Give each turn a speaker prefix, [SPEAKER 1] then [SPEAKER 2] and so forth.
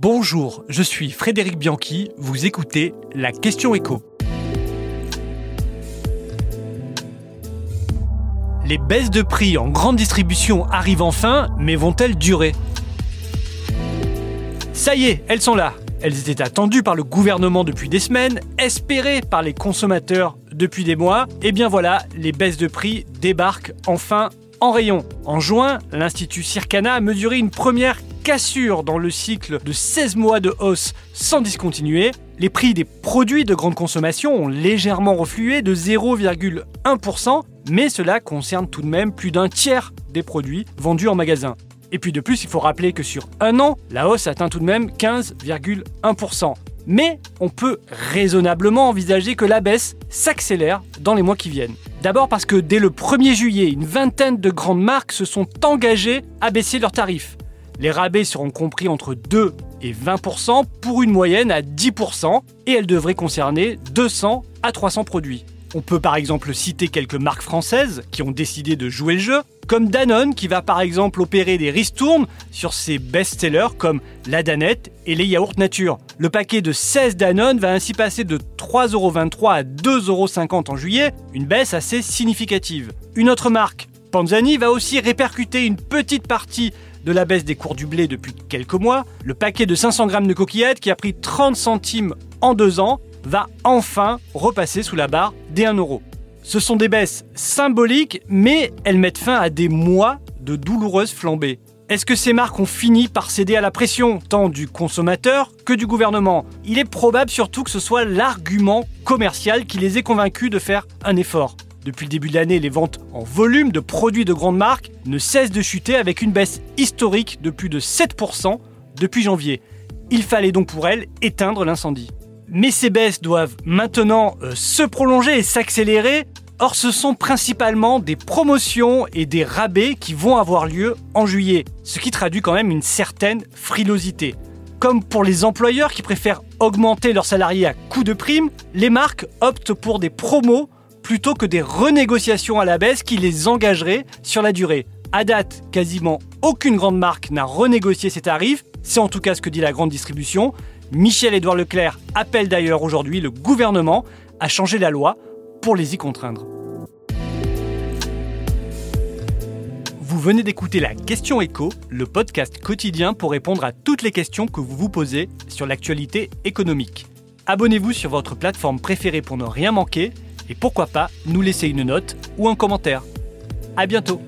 [SPEAKER 1] Bonjour, je suis Frédéric Bianchi, vous écoutez la question écho. Les baisses de prix en grande distribution arrivent enfin, mais vont-elles durer? Ça y est, elles sont là. Elles étaient attendues par le gouvernement depuis des semaines, espérées par les consommateurs depuis des mois. Et bien voilà, les baisses de prix débarquent enfin en rayon. En juin, l'Institut Circana a mesuré une première cassure dans le cycle de 16 mois de hausse sans discontinuer. Les prix des produits de grande consommation ont légèrement reflué de 0,1%, mais cela concerne tout de même plus d'un tiers des produits vendus en magasin. Et puis de plus, il faut rappeler que sur un an, la hausse atteint tout de même 15,1%. Mais on peut raisonnablement envisager que la baisse s'accélère dans les mois qui viennent. D'abord parce que dès le 1er juillet, une vingtaine de grandes marques se sont engagées à baisser leurs tarifs. Les rabais seront compris entre 2 et 20% pour une moyenne à 10% et elles devraient concerner 200 à 300 produits. On peut par exemple citer quelques marques françaises qui ont décidé de jouer le jeu, comme Danone qui va par exemple opérer des ristournes sur ses best-sellers comme la Danette et les yaourts nature. Le paquet de 16 Danone va ainsi passer de 3,23€ à 2,50€ en juillet, une baisse assez significative. Une autre marque, Panzani, va aussi répercuter une petite partie de la baisse des cours du blé depuis quelques mois, le paquet de 500 grammes de coquillettes qui a pris 30 centimes en deux ans va enfin repasser sous la barre des 1 euro. Ce sont des baisses symboliques, mais elles mettent fin à des mois de douloureuses flambées. Est-ce que ces marques ont fini par céder à la pression, tant du consommateur que du gouvernement? Il est probable surtout que ce soit l'argument commercial qui les ait convaincus de faire un effort. Depuis le début de l'année, les ventes en volume de produits de grandes marques ne cessent de chuter avec une baisse historique de plus de 7% depuis janvier. Il fallait donc pour elles éteindre l'incendie. Mais ces baisses doivent maintenant euh, se prolonger et s'accélérer. Or, ce sont principalement des promotions et des rabais qui vont avoir lieu en juillet, ce qui traduit quand même une certaine frilosité. Comme pour les employeurs qui préfèrent augmenter leurs salariés à coût de prime, les marques optent pour des promos plutôt que des renégociations à la baisse qui les engageraient sur la durée. À date, quasiment aucune grande marque n'a renégocié ses tarifs, c'est en tout cas ce que dit la grande distribution, Michel-Édouard Leclerc appelle d'ailleurs aujourd'hui le gouvernement à changer la loi pour les y contraindre. Vous venez d'écouter la Question Écho, le podcast quotidien pour répondre à toutes les questions que vous vous posez sur l'actualité économique. Abonnez-vous sur votre plateforme préférée pour ne rien manquer et pourquoi pas nous laisser une note ou un commentaire. À bientôt